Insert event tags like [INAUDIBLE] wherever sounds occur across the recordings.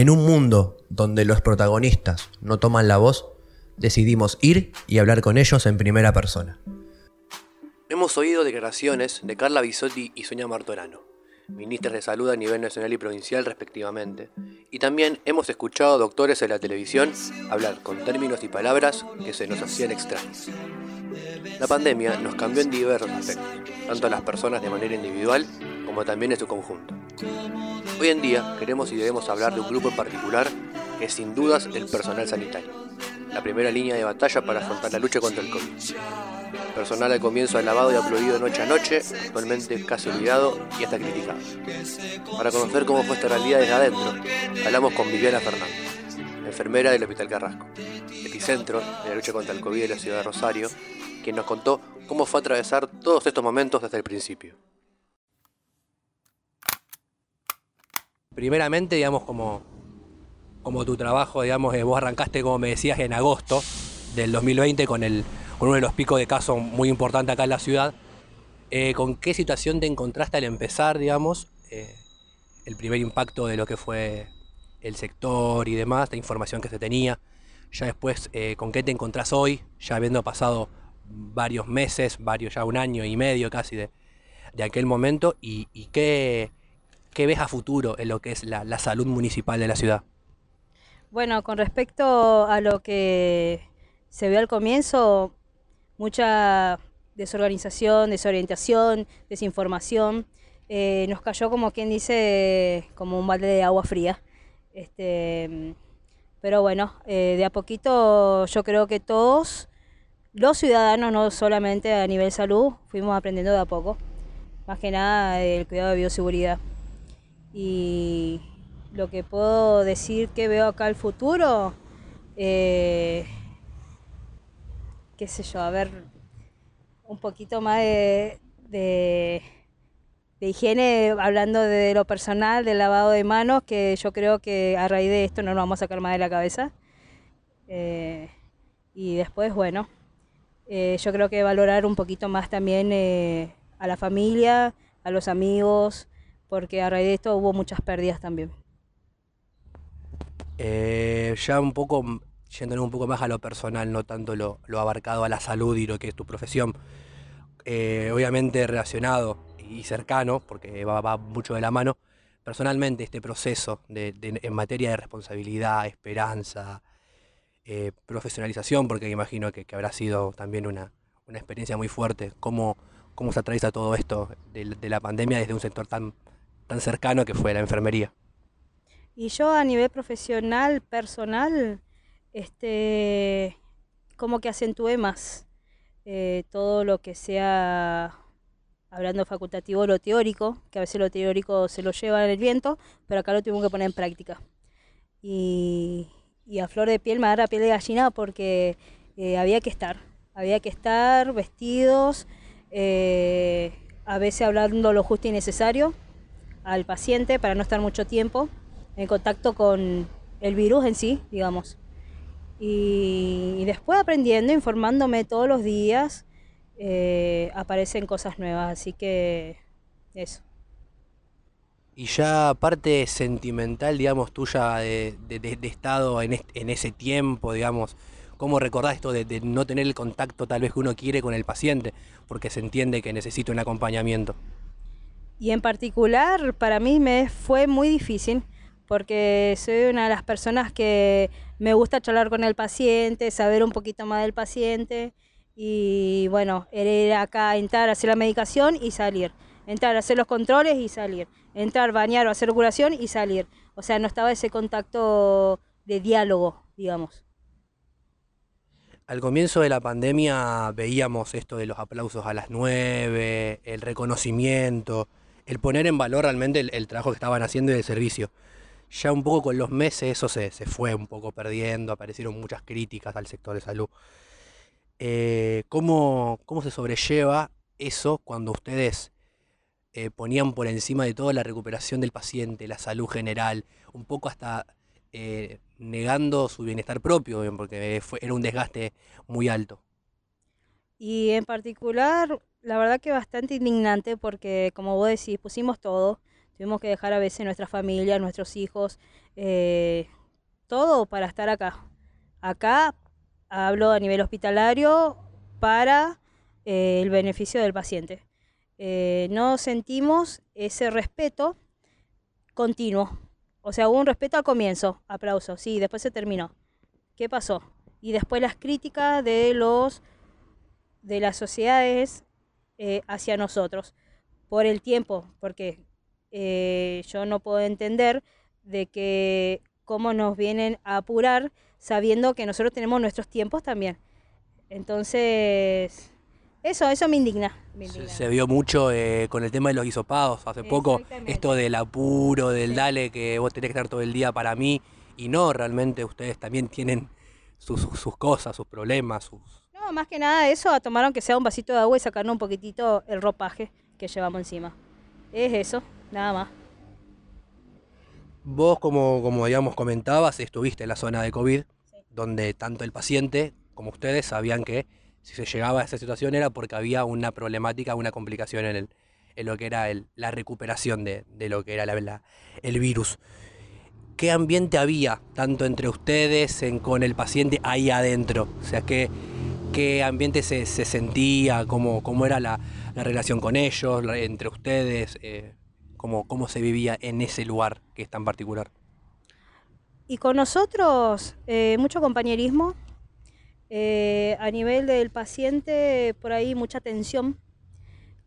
En un mundo donde los protagonistas no toman la voz, decidimos ir y hablar con ellos en primera persona. Hemos oído declaraciones de Carla Bisotti y Sonia Martorano, ministras de salud a nivel nacional y provincial respectivamente, y también hemos escuchado doctores de la televisión hablar con términos y palabras que se nos hacían extraños. La pandemia nos cambió en diversos aspectos, tanto a las personas de manera individual como también en su conjunto. Hoy en día queremos y debemos hablar de un grupo en particular que es sin dudas el personal sanitario, la primera línea de batalla para afrontar la lucha contra el COVID. Personal al comienzo alabado y aplaudido noche a noche, actualmente casi olvidado y hasta criticado. Para conocer cómo fue esta realidad desde adentro, hablamos con Viviana Fernández, enfermera del Hospital Carrasco, epicentro de la lucha contra el COVID de la ciudad de Rosario, quien nos contó cómo fue atravesar todos estos momentos desde el principio. Primeramente, digamos, como, como tu trabajo, digamos, vos arrancaste, como me decías, en agosto del 2020 con, el, uno de los picos de casos muy importante acá en la ciudad. Eh, ¿Con qué situación te encontraste al empezar, digamos, eh, el primer impacto de lo que fue el sector y demás, la información que se tenía? Ya después, eh, ¿con qué te encontrás hoy, ya habiendo pasado varios meses, varios ya un año y medio casi de, de aquel momento? ¿Y, y qué, qué, ves a futuro en lo que es la, salud municipal de la ciudad? Bueno, con respecto a lo que se vio al comienzo, mucha desorganización, desorientación, desinformación. Eh, nos cayó como quien dice, como un balde de agua fría. Este, pero bueno, eh, de a poquito yo creo que todos, los ciudadanos, no solamente a nivel salud, fuimos aprendiendo de a poco. Más que nada el cuidado de bioseguridad. Y lo que puedo decir que veo acá el futuro, eh, qué sé yo, a ver, un poquito más de, de, higiene, hablando de lo personal, del lavado de manos, que yo creo que a raíz de esto no nos vamos a sacar más de la cabeza. Eh, y después, bueno, eh, yo creo que valorar un poquito más también a la familia, a los amigos, porque a raíz de esto hubo muchas pérdidas también. ya un poco, yéndonos un poco más a lo personal, no tanto lo, lo abarcado a la salud y lo que es tu profesión, obviamente relacionado y cercano, porque va, va, mucho de la mano, personalmente este proceso de, en materia de responsabilidad, esperanza, eh, profesionalización, porque imagino que, que habrá sido también una, una, experiencia muy fuerte, cómo, cómo se atraviesa todo esto de, de, la pandemia desde un sector tan, tan cercano que fue la enfermería. Y yo a nivel profesional, personal, este, como que acentué más eh, todo lo que sea, hablando facultativo, lo teórico, que a veces lo teórico se lo lleva en el viento, pero acá lo tuvimos que poner en práctica. Y, a flor de piel me la piel de gallina porque eh, había que estar, había que estar vestidos, eh, a veces hablando lo justo y necesario al paciente para no estar mucho tiempo en contacto con el virus en sí, digamos. Y, después aprendiendo, informándome todos los días, eh, aparecen cosas nuevas, así que eso. Y ya parte sentimental, digamos, tuya de, estado en, en, ese tiempo, digamos, ¿cómo recordás esto de, de, no tener el contacto tal vez que uno quiere con el paciente? Porque se entiende que necesita un acompañamiento. Y en particular, para mí me fue muy difícil, porque soy una de las personas que me gusta charlar con el paciente, saber un poquito más del paciente y bueno, era acá entrar, hacer la medicación y salir, entrar, hacer los controles y salir, entrar, bañar o hacer curación y salir. O sea, no estaba ese contacto de diálogo, digamos. Al comienzo de la pandemia veíamos esto de los aplausos a las nueve, el reconocimiento, el poner en valor realmente el, trabajo que estaban haciendo y el servicio ya un poco con los meses eso se, se fue un poco perdiendo, aparecieron muchas críticas al sector de salud. Eh, ¿cómo, ¿Cómo se sobrelleva eso cuando ustedes eh, ponían por encima de todo la recuperación del paciente, la salud general, un poco hasta eh, negando su bienestar propio, porque fue, era un desgaste muy alto? Y en particular, la verdad que bastante indignante porque, como vos decís, pusimos todo, tuvimos que dejar a veces nuestra familia, nuestros hijos, eh, todo para estar acá. Acá hablo a nivel hospitalario para eh, el beneficio del paciente. Eh, no sentimos ese respeto continuo. O sea, hubo un respeto al comienzo, aplauso, sí, después se terminó. ¿Qué pasó? Y después las críticas de los de las sociedades eh, hacia nosotros por el tiempo, porque eh, yo no puedo entender de que cómo nos vienen a apurar sabiendo que nosotros tenemos nuestros tiempos también. Entonces, eso, eso me indigna. Se, vio mucho eh, con el tema de los hisopados hace poco, esto del apuro, del dale, que vos tenés que estar todo el día para mí, y no, realmente ustedes también tienen sus, sus cosas, sus problemas, sus... No, más que nada eso, tomaron que sea un vasito de agua y sacarnos un poquitito el ropaje que llevamos encima. Es eso, nada más. Vos, como, como digamos comentabas, estuviste en la zona de COVID, donde tanto el paciente como ustedes sabían que si se llegaba a esa situación era porque había una problemática, una complicación en, el, en lo que era la recuperación de, lo que era la, el virus. ¿Qué ambiente había tanto entre ustedes con el paciente ahí adentro? O sea, ¿qué, qué ambiente se, sentía? ¿Cómo, ¿Cómo, era la, relación con ellos, entre ustedes? Eh, cómo, ¿Cómo se vivía en ese lugar que es tan particular? Y con nosotros, eh, mucho compañerismo, eh, a nivel del paciente, por ahí mucha tensión,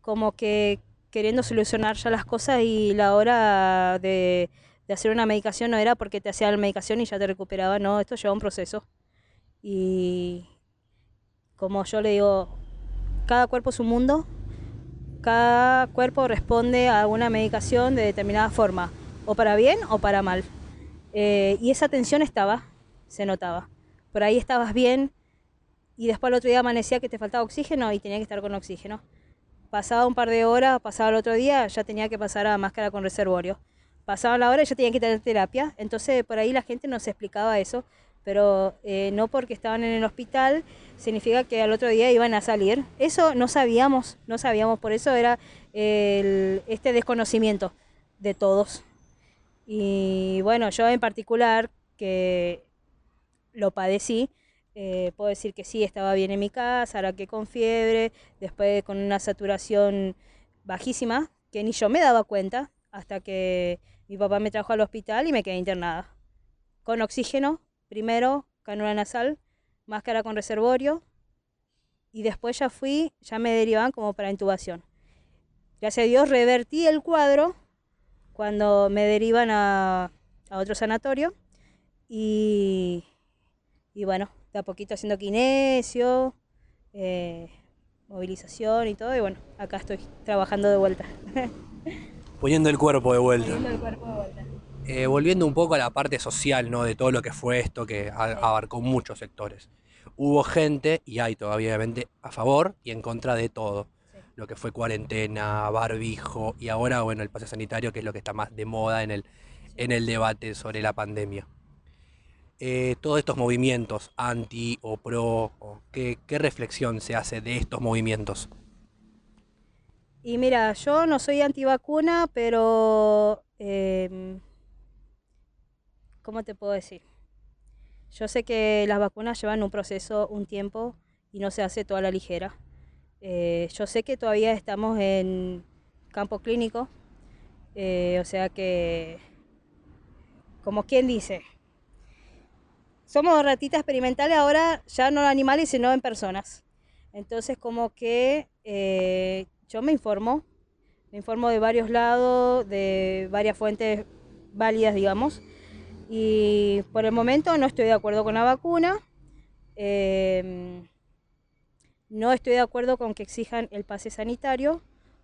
como que queriendo solucionar ya las cosas y la hora de, hacer una medicación no era porque te hacía la medicación y ya te recuperaba, no, esto lleva un proceso. Y como yo le digo, cada cuerpo es un mundo, cada cuerpo responde a una medicación de determinada forma, o para bien o para mal. Eh, y esa tensión estaba, se notaba. Por ahí estabas bien, y después el otro día amanecía que te faltaba oxígeno y tenía que estar con oxígeno. Pasaba un par de horas, pasaba el otro día, ya tenía que pasar a máscara con reservorio. Pasaba la hora y ya tenía que tener terapia. Entonces por ahí la gente nos explicaba eso, pero eh, no porque estaban en el hospital significa que al otro día iban a salir. Eso no sabíamos, no sabíamos, por eso era este desconocimiento de todos. Y bueno, yo en particular, que lo padecí, eh, puedo decir que sí, estaba bien en mi casa, ahora que con fiebre, después con una saturación bajísima, que ni yo me daba cuenta hasta que mi papá me trajo al hospital y me quedé internada. Con oxígeno, primero, canula nasal, máscara con reservorio, y después ya fui, ya me derivaban como para intubación. Gracias a Dios revertí el cuadro cuando me derivan a, a otro sanatorio y, y bueno, de a poquito haciendo kinesio, eh, movilización y todo. Y bueno, acá estoy trabajando de vuelta. [LAUGHS] Poniendo el cuerpo de vuelta. Poniendo el cuerpo de vuelta. Eh, volviendo un poco a la parte social, ¿no? De todo lo que fue esto que abarcó muchos sectores. Hubo gente, y hay todavía obviamente, a favor y en contra de todo. Lo que fue cuarentena, barbijo y ahora, bueno, el pase sanitario, que es lo que está más de moda en el, en el debate sobre la pandemia. Eh, todos estos movimientos anti o pro? ¿qué, reflexión se hace de estos movimientos? Y mira, yo no soy antivacuna, pero... Em, ¿Cómo te puedo decir? Yo sé que las vacunas llevan un proceso, un tiempo, y no se hace toda la ligera. Eh, yo sé que todavía estamos en campo clínico, eh, o sea que, como quien dice, somos ratitas experimentales ahora ya no en animales, sino en personas. Entonces como que eh, yo me informo, me informo de varios lados, de varias fuentes válidas, digamos. Y por el momento no estoy de acuerdo con la vacuna. Em, no estoy de acuerdo con que exijan el pase sanitario,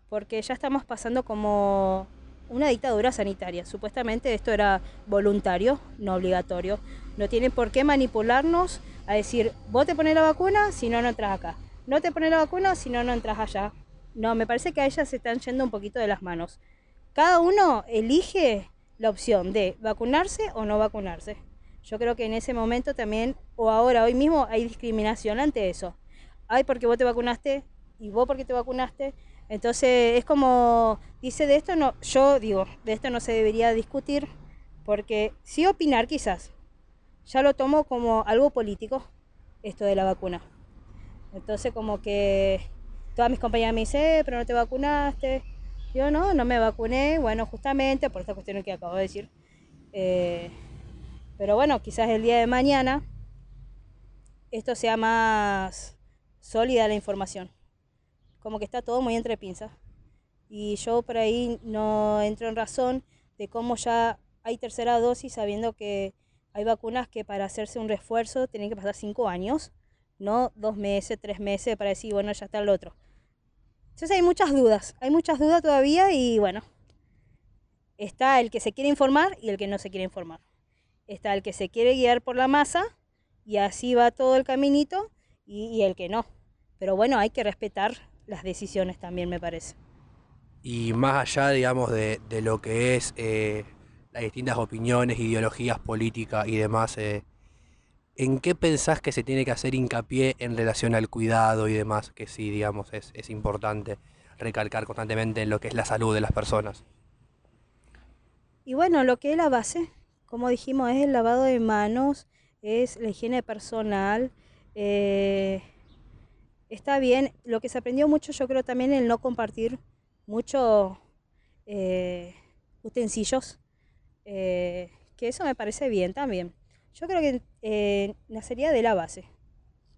porque ya estamos pasando como una dictadura sanitaria. Supuestamente esto era voluntario, no obligatorio. No tienen por qué manipularnos a decir, vos te pones la vacuna, si no, no entras acá. No te pones la vacuna, si no, no entras allá. No, me parece que a ellas se están yendo un poquito de las manos. Cada uno elige la opción de vacunarse o no vacunarse. Yo creo que en ese momento también, o ahora, hoy mismo, hay discriminación ante eso. Ay, porque vos te vacunaste y vos porque te vacunaste. Entonces es como, dice, de esto no, yo digo, de esto no se debería discutir, porque sí opinar quizás, ya lo tomo como algo político, esto de la vacuna. Entonces como que todas mis compañeras me dicen, eh, pero no te vacunaste. Yo no, no me vacuné, bueno, justamente por esta cuestión que acabo de decir. Eh, pero bueno, quizás el día de mañana esto sea más sólida la información como que está todo muy entre pinzas. Y yo por ahí no entro en razón de cómo ya hay tercera dosis sabiendo que hay vacunas que para hacerse un refuerzo tienen que pasar cinco años, no dos meses, tres meses para decir, bueno, ya está el otro. Entonces hay muchas dudas, hay muchas dudas todavía y bueno, está el que se quiere informar y el que no se quiere informar. Está el que se quiere guiar por la masa y así va todo el caminito y, el que no. Pero bueno, hay que respetar las decisiones también, me parece. Y más allá, digamos, de, lo que es eh, las distintas opiniones, ideologías políticas y demás, eh, ¿en qué pensás que se tiene que hacer hincapié en relación al cuidado y demás? Que sí, digamos, es, es importante recalcar constantemente en lo que es la salud de las personas. Y bueno, lo que es la base, como dijimos, es el lavado de manos, es la higiene personal, eh, está bien. Lo que se aprendió mucho, yo creo también el no compartir muchos eh, utensilios, eh, que eso me parece bien también. Yo creo que eh, nacería de la base,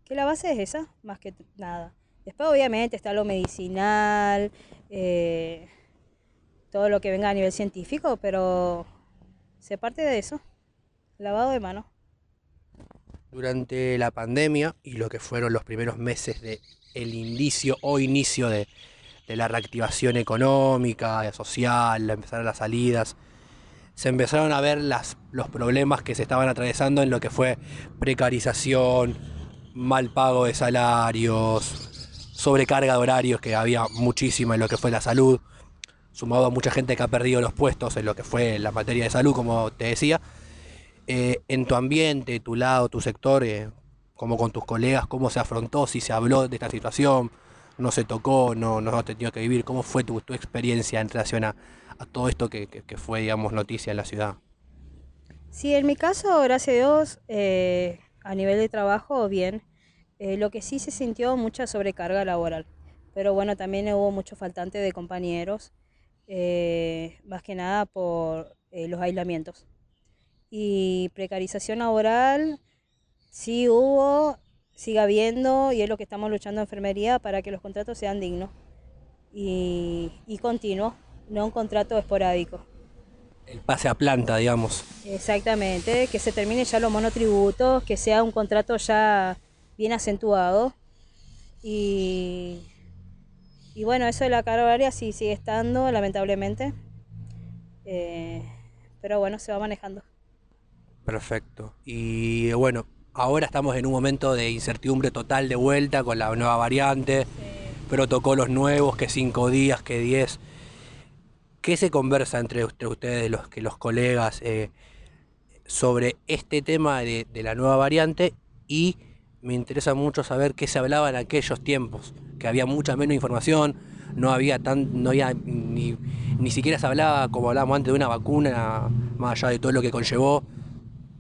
que la base es esa, más que nada. Después obviamente está lo medicinal, todo lo que venga a nivel científico, pero se parte de eso, lavado de manos durante la pandemia y lo que fueron los primeros meses de el inicio o inicio de, la reactivación económica, social, empezar las salidas, se empezaron a ver las, los problemas que se estaban atravesando en lo que fue precarización, mal pago de salarios, sobrecarga de horarios, que había muchísima en lo que fue la salud, sumado a mucha gente que ha perdido los puestos en lo que fue la materia de salud, como te decía, eh, en tu ambiente, tu lado, tu sector, eh, como con tus colegas, cómo se afrontó, si se habló de esta situación, no se tocó, no, no has tenido que vivir, cómo fue tu, experiencia en relación a, todo esto que, fue, digamos, noticia en la ciudad. Sí, en mi caso, gracias a Dios, eh, a nivel de trabajo, bien. lo que sí se sintió mucha sobrecarga laboral, pero bueno, también hubo mucho faltante de compañeros, más que nada por los aislamientos y precarización laboral sí hubo, sigue habiendo y es lo que estamos luchando en enfermería para que los contratos sean dignos y, y continuos, no un contrato esporádico. El pase a planta, digamos. Exactamente, que se termine ya los monotributos, que sea un contrato ya bien acentuado y, y bueno, eso de la carga horaria sí sigue estando, lamentablemente. Eh, pero bueno, se va manejando. Perfecto. Y bueno, ahora estamos en un momento de incertidumbre total de vuelta con la nueva variante, protocolos nuevos, que cinco días, que diez. ¿Qué se conversa entre ustedes, los, que los colegas, eh, sobre este tema de, la nueva variante? Y me interesa mucho saber qué se hablaba en aquellos tiempos, que había mucha menos información, no había tan, no había ni, ni siquiera se hablaba como hablábamos antes de una vacuna, más allá de todo lo que conllevó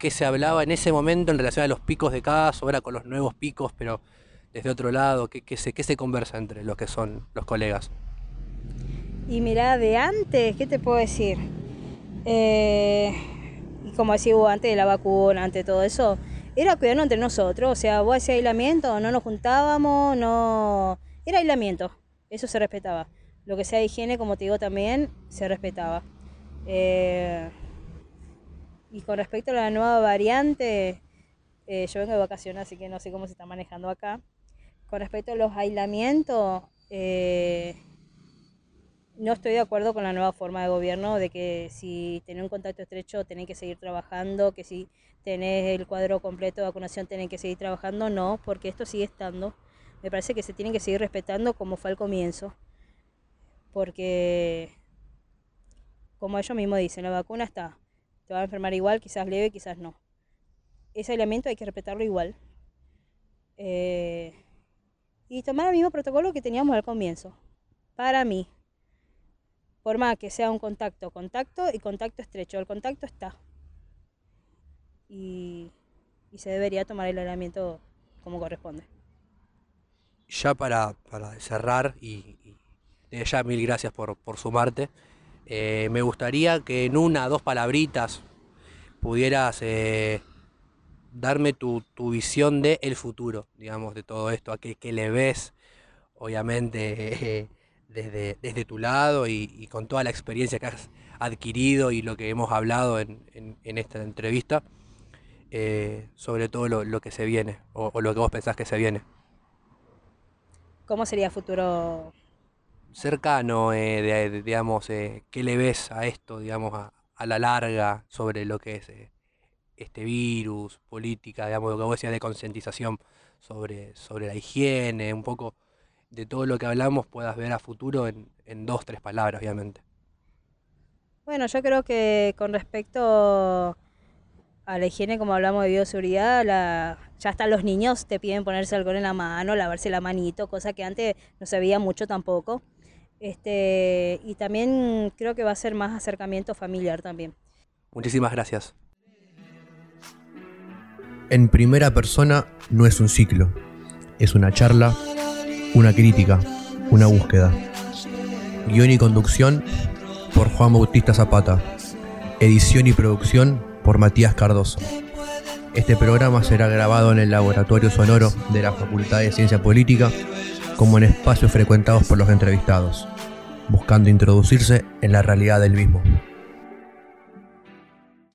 qué se hablaba en ese momento en relación a los picos de caso, ahora con los nuevos picos, pero desde otro lado, qué, qué, se, qué se conversa entre los que son los colegas. Y mira, de antes, ¿qué te puedo decir? Eh, como decía antes de la vacuna, antes de todo eso, era cuidarnos entre nosotros, o sea, vos hacías aislamiento, no nos juntábamos, no... Era aislamiento, eso se respetaba. Lo que sea higiene, como te digo también, se respetaba. Eh, y con respecto a la nueva variante, eh, yo vengo de vacaciones, así que no sé cómo se está manejando acá. Con respecto a los aislamientos, eh, no estoy de acuerdo con la nueva forma de gobierno de que si tenés un contacto estrecho tenés que seguir trabajando, que si tenés el cuadro completo de vacunación tenés que seguir trabajando. No, porque esto sigue estando. Me parece que se tiene que seguir respetando como fue al comienzo. Porque, como ellos mismos dicen, la vacuna está te va a enfermar igual, quizás leve, quizás no. Ese elemento hay que respetarlo igual. Eh, y tomar el mismo protocolo que teníamos al comienzo. para mí, por más que sea un contacto, contacto y contacto estrecho, el contacto está. Y, se debería tomar el aislamiento como corresponde. Ya para, cerrar, y, ya mil gracias por, sumarte, eh, me gustaría que en una, dos palabritas pudieras eh, darme tu, visión del el futuro, digamos, de todo esto, a qué, le ves, obviamente, [LAUGHS] desde, desde tu lado y, con toda la experiencia que has adquirido y lo que hemos hablado en, esta entrevista, eh, sobre todo lo, que se viene o, lo que vos pensás que se viene. ¿Cómo sería futuro? Cercano, eh, digamos, eh, ¿qué le ves a esto, digamos, a, a la larga sobre lo que es este virus, política, digamos, lo que vos decías de concientización sobre, sobre la higiene, un poco de todo lo que hablamos puedas ver a futuro en, en dos, tres palabras, obviamente. Bueno, yo creo que con respecto a la higiene, como hablamos de bioseguridad, la, ya hasta los niños te piden ponerse alcohol en la mano, lavarse la manito, cosa que antes no se veía mucho tampoco. Este, y también creo que va a ser más acercamiento familiar también. Muchísimas gracias. En primera persona no es un ciclo, es una charla, una crítica, una búsqueda. Guión y conducción por Juan Bautista Zapata. Edición y producción por Matías Cardoso. Este programa será grabado en el Laboratorio Sonoro de la Facultad de Ciencia Política como en espacios frecuentados por los entrevistados, buscando introducirse en la realidad del mismo.